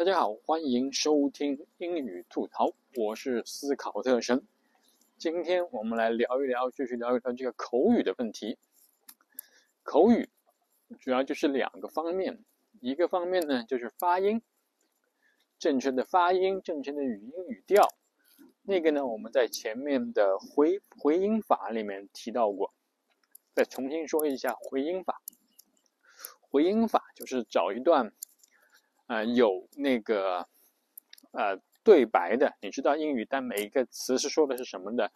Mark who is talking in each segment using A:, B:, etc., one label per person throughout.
A: 大家好，欢迎收听英语吐槽，我是思考特神。今天我们来聊一聊，继续聊一聊这个口语的问题。口语主要就是两个方面，一个方面呢就是发音，正确的发音，正确的语音语调。那个呢，我们在前面的回回音法里面提到过，再重新说一下回音法。回音法就是找一段。呃，有那个呃对白的，你知道英语，但每一个词是说的是什么的，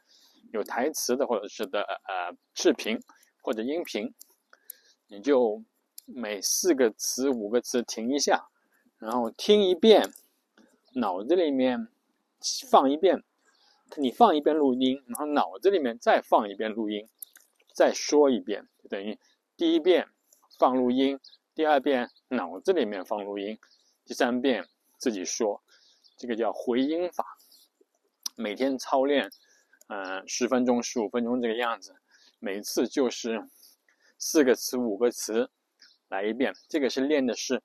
A: 有台词的或者是的呃视频或者音频，你就每四个词五个词停一下，然后听一遍，脑子里面放一遍，你放一遍录音，然后脑子里面再放一遍录音，再说一遍，就等于第一遍放录音，第二遍脑子里面放录音。第三遍自己说，这个叫回音法。每天操练，嗯，十分钟、十五分钟这个样子，每次就是四个词、五个词来一遍。这个是练的是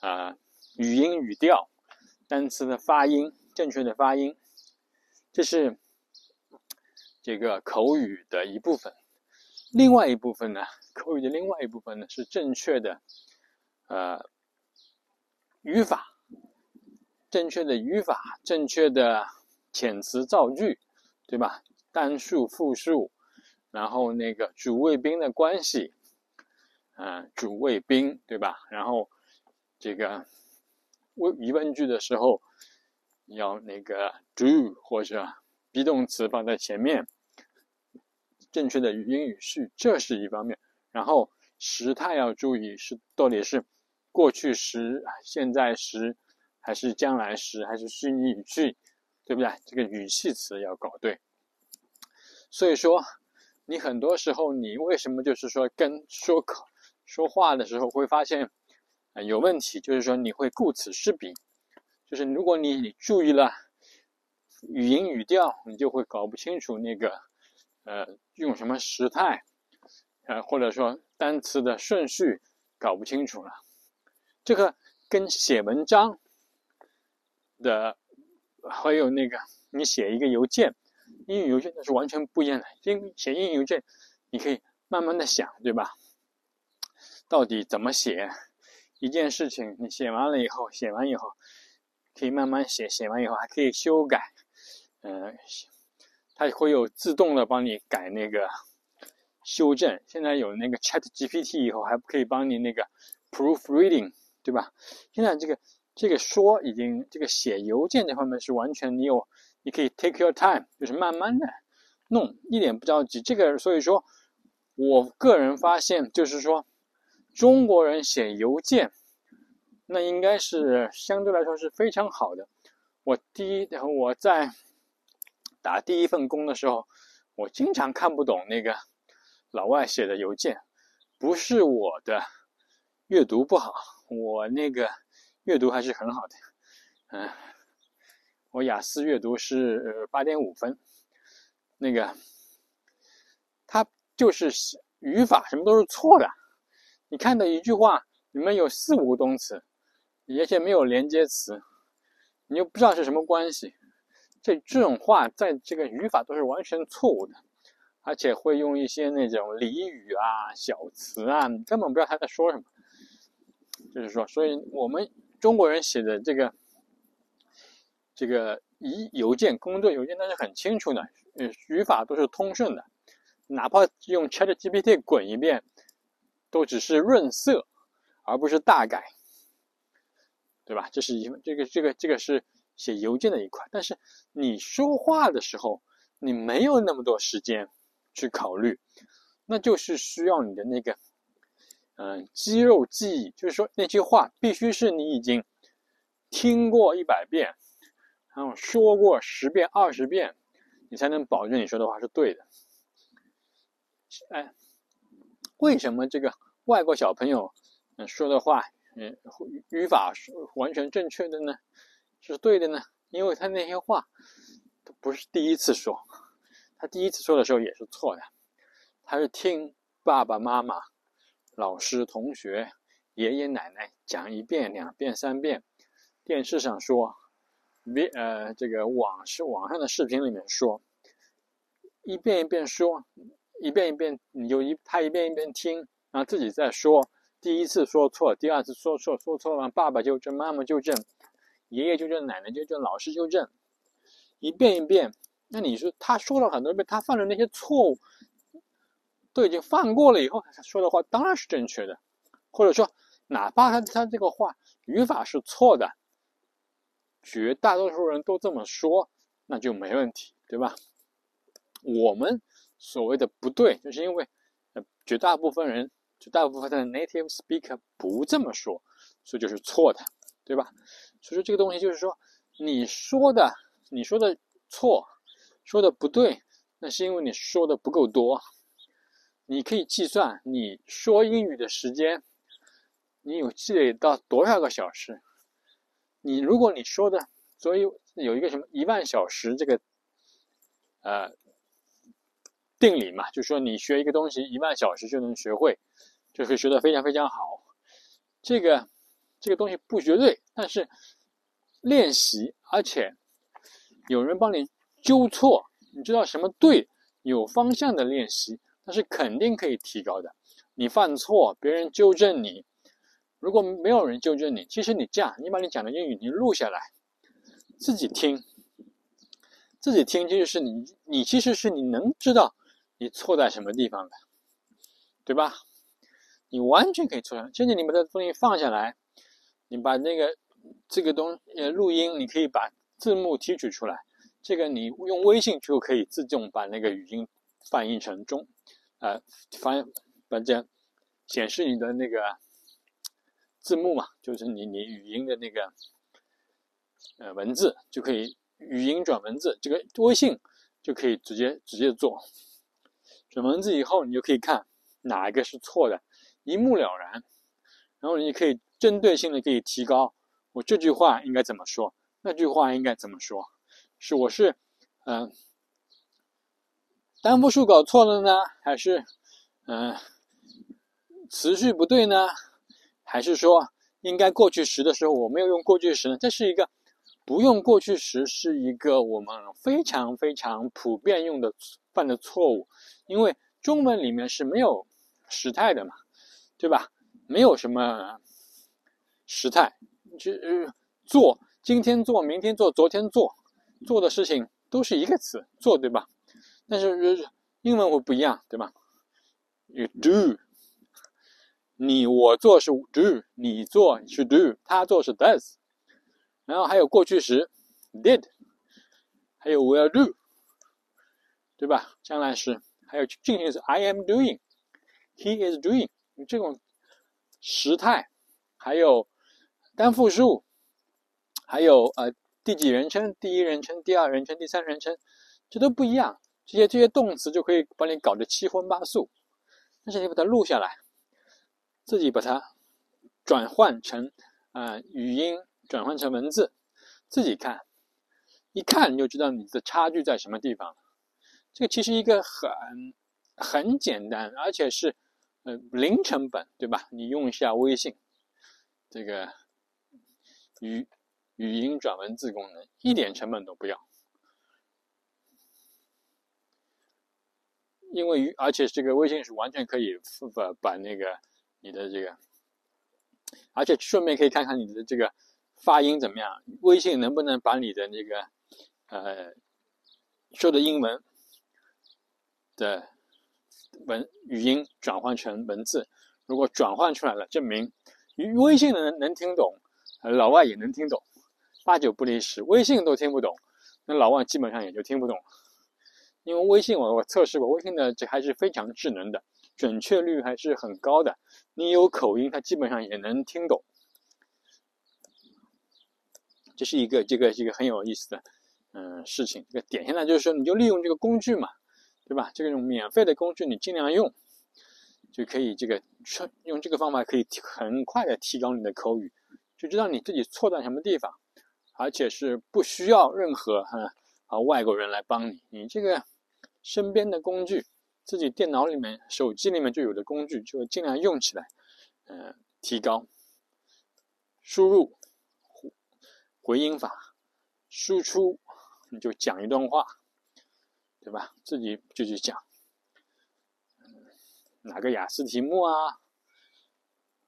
A: 啊语音语调、单词的发音、正确的发音，这是这个口语的一部分。另外一部分呢，口语的另外一部分呢是正确的，呃。语法，正确的语法，正确的遣词造句，对吧？单数、复数，然后那个主谓宾的关系，嗯，主谓宾，对吧？然后这个问疑问句的时候，要那个 do 或者 be 动词放在前面，正确的语音语序，这是一方面。然后时态要注意，是到底是。过去时、现在时，还是将来时，还是虚拟语句，对不对？这个语气词要搞对。所以说，你很多时候，你为什么就是说跟说口说话的时候会发现啊有问题？就是说你会顾此失彼，就是如果你注意了语音语调，你就会搞不清楚那个呃用什么时态，呃或者说单词的顺序搞不清楚了。这个跟写文章的，还有那个你写一个邮件，英语邮件那是完全不一样的。英写英语邮件，你可以慢慢的想，对吧？到底怎么写一件事情？你写完了以后，写完以后可以慢慢写，写完以后还可以修改。嗯，它会有自动的帮你改那个修正。现在有那个 Chat GPT 以后，还可以帮你那个 proofreading。对吧？现在这个这个说已经这个写邮件这方面是完全你有，你可以 take your time，就是慢慢的弄，一点不着急。这个所以说，我个人发现就是说，中国人写邮件，那应该是相对来说是非常好的。我第一我在打第一份工的时候，我经常看不懂那个老外写的邮件，不是我的阅读不好。我那个阅读还是很好的，嗯，我雅思阅读是八点五分，那个他就是语法什么都是错的，你看的一句话里面有四五个动词，而且没有连接词，你又不知道是什么关系，这这种话在这个语法都是完全错误的，而且会用一些那种俚语啊、小词啊，你根本不知道他在说什么。就是说，所以我们中国人写的这个这个一邮件工作邮件，那是很清楚的，呃，语法都是通顺的，哪怕用 Chat GPT 滚一遍，都只是润色，而不是大改，对吧？这是一这个这个这个是写邮件的一块，但是你说话的时候，你没有那么多时间去考虑，那就是需要你的那个。嗯，肌肉记忆就是说那句话必须是你已经听过一百遍，然后说过十遍、二十遍，你才能保证你说的话是对的。哎，为什么这个外国小朋友嗯说的话嗯语法是完全正确的呢？是对的呢？因为他那些话都不是第一次说，他第一次说的时候也是错的，他是听爸爸妈妈。老师、同学、爷爷奶奶讲一遍、两遍、三遍，电视上说，别呃这个网是网上的视频里面说，一遍一遍说，一遍一遍你就一他一遍一遍听，然后自己再说，第一次说错，第二次说错，说错了爸爸纠正，妈妈纠正，爷爷纠正，奶奶纠正，老师纠正，一遍一遍。那你说他说了很多遍，他犯的那些错误都已经犯过了以后，他说的话当然是正确的，或者说哪怕他他这个话语法是错的，绝大多数人都这么说，那就没问题，对吧？我们所谓的不对，就是因为绝大部分人，绝大部分的 native speaker 不这么说，所以就是错的，对吧？所以说这个东西就是说，你说的你说的错。说的不对，那是因为你说的不够多。你可以计算你说英语的时间，你有积累到多少个小时？你如果你说的，所以有一个什么一万小时这个呃定理嘛，就是说你学一个东西一万小时就能学会，就是学得非常非常好。这个这个东西不绝对，但是练习，而且有人帮你。纠错，你知道什么对，有方向的练习，那是肯定可以提高的。你犯错，别人纠正你；如果没有人纠正你，其实你这样，你把你讲的英语你录下来，自己听，自己听，就是你，你其实是你能知道你错在什么地方的，对吧？你完全可以错。现在你把这东西放下来，你把那个这个东呃录音，你可以把字幕提取出来。这个你用微信就可以自动把那个语音翻译成中，呃，翻把这显示你的那个字幕嘛，就是你你语音的那个呃文字就可以语音转文字，这个微信就可以直接直接做转文字以后，你就可以看哪一个是错的，一目了然，然后你可以针对性的可以提高，我这句话应该怎么说，那句话应该怎么说。是我是，嗯，单复数搞错了呢，还是嗯词序不对呢？还是说应该过去时的时候我没有用过去时呢？这是一个不用过去时是一个我们非常非常普遍用的犯的错误，因为中文里面是没有时态的嘛，对吧？没有什么时态，就做今天做，明天做，昨天做。做的事情都是一个词做，对吧？但是英文会不一样，对吧？You do，你我做是 do，你做是 do，他做是 does，然后还有过去时 did，还有 will do，对吧？将来时还有进行时 I am doing，he is doing，这种时态，还有单复数，还有呃。第几人称？第一人称、第二人称、第三人称，这都不一样。这些这些动词就可以把你搞得七荤八素。但是你把它录下来，自己把它转换成啊语音，转换成文字，自己看，一看你就知道你的差距在什么地方。这个其实一个很很简单，而且是呃零成本，对吧？你用一下微信，这个语。语音转文字功能一点成本都不要，因为而且这个微信是完全可以把把那个你的这个，而且顺便可以看看你的这个发音怎么样，微信能不能把你的那个呃说的英文的文语音转换成文字，如果转换出来了，证明微信能能听懂，老外也能听懂。八九不离十，微信都听不懂，那老外基本上也就听不懂。因为微信我我测试过，微信的这还是非常智能的，准确率还是很高的。你有口音，它基本上也能听懂。这是一个这个一个很有意思的嗯事情。这个点现在就是说，你就利用这个工具嘛，对吧？这个种免费的工具你尽量用，就可以这个用这个方法可以很快的提高你的口语，就知道你自己错在什么地方。而且是不需要任何哈啊外国人来帮你，你这个身边的工具，自己电脑里面、手机里面就有的工具，就尽量用起来，嗯，提高。输入回音法，输出你就讲一段话，对吧？自己就去讲，哪个雅思题目啊，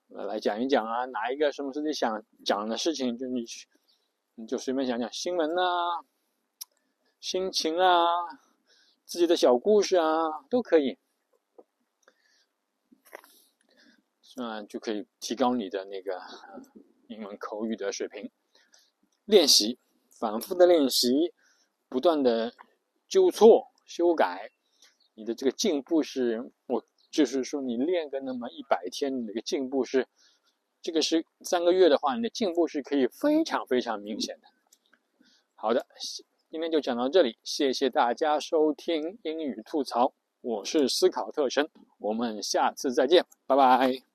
A: 来讲一讲啊，哪一个什么自己想讲的事情，就你去，你就随便讲讲新闻啊，心情啊，自己的小故事啊，都可以，嗯，就可以提高你的那个英文口语的水平。练习，反复的练习，不断的纠错、修改，你的这个进步是，我就是说，你练个那么一百天，你的进步是，这个是三个月的话，你的进步是可以非常非常明显的。好的，今天就讲到这里，谢谢大家收听英语吐槽，我是思考特生，我们下次再见，拜拜。